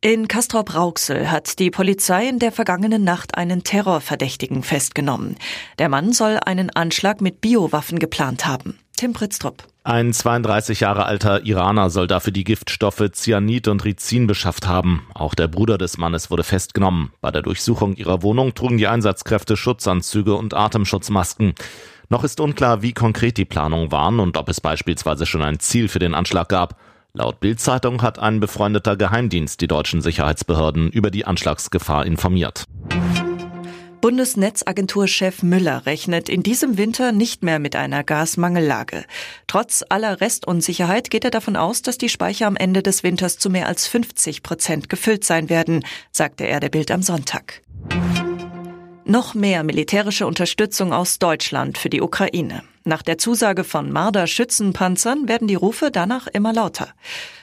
In Castrop-Rauxel hat die Polizei in der vergangenen Nacht einen Terrorverdächtigen festgenommen. Der Mann soll einen Anschlag mit Biowaffen geplant haben. Tim Pritztrup. Ein 32 Jahre alter Iraner soll dafür die Giftstoffe Cyanid und Rizin beschafft haben. Auch der Bruder des Mannes wurde festgenommen. Bei der Durchsuchung ihrer Wohnung trugen die Einsatzkräfte Schutzanzüge und Atemschutzmasken. Noch ist unklar, wie konkret die Planungen waren und ob es beispielsweise schon ein Ziel für den Anschlag gab. Laut Bildzeitung hat ein befreundeter Geheimdienst die deutschen Sicherheitsbehörden über die Anschlagsgefahr informiert. Bundesnetzagenturchef Müller rechnet in diesem Winter nicht mehr mit einer Gasmangellage. Trotz aller Restunsicherheit geht er davon aus, dass die Speicher am Ende des Winters zu mehr als 50 Prozent gefüllt sein werden, sagte er der Bild am Sonntag. Noch mehr militärische Unterstützung aus Deutschland für die Ukraine. Nach der Zusage von Marder Schützenpanzern werden die Rufe danach immer lauter.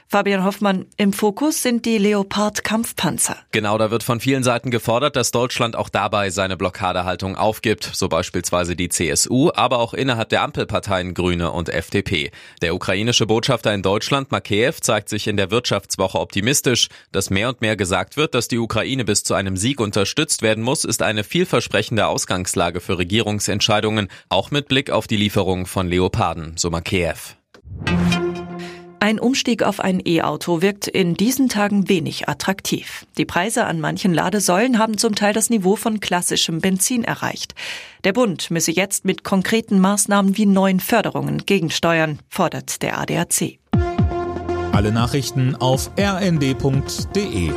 Fabian Hoffmann, im Fokus sind die Leopard-Kampfpanzer. Genau, da wird von vielen Seiten gefordert, dass Deutschland auch dabei seine Blockadehaltung aufgibt, so beispielsweise die CSU, aber auch innerhalb der Ampelparteien Grüne und FDP. Der ukrainische Botschafter in Deutschland, Makeyev, zeigt sich in der Wirtschaftswoche optimistisch. Dass mehr und mehr gesagt wird, dass die Ukraine bis zu einem Sieg unterstützt werden muss, ist eine vielversprechende Ausgangslage für Regierungsentscheidungen, auch mit Blick auf die Lieferung von Leoparden, so Makeyev. Ein Umstieg auf ein E-Auto wirkt in diesen Tagen wenig attraktiv. Die Preise an manchen Ladesäulen haben zum Teil das Niveau von klassischem Benzin erreicht. Der Bund müsse jetzt mit konkreten Maßnahmen wie neuen Förderungen gegensteuern, fordert der ADAC. Alle Nachrichten auf rnd.de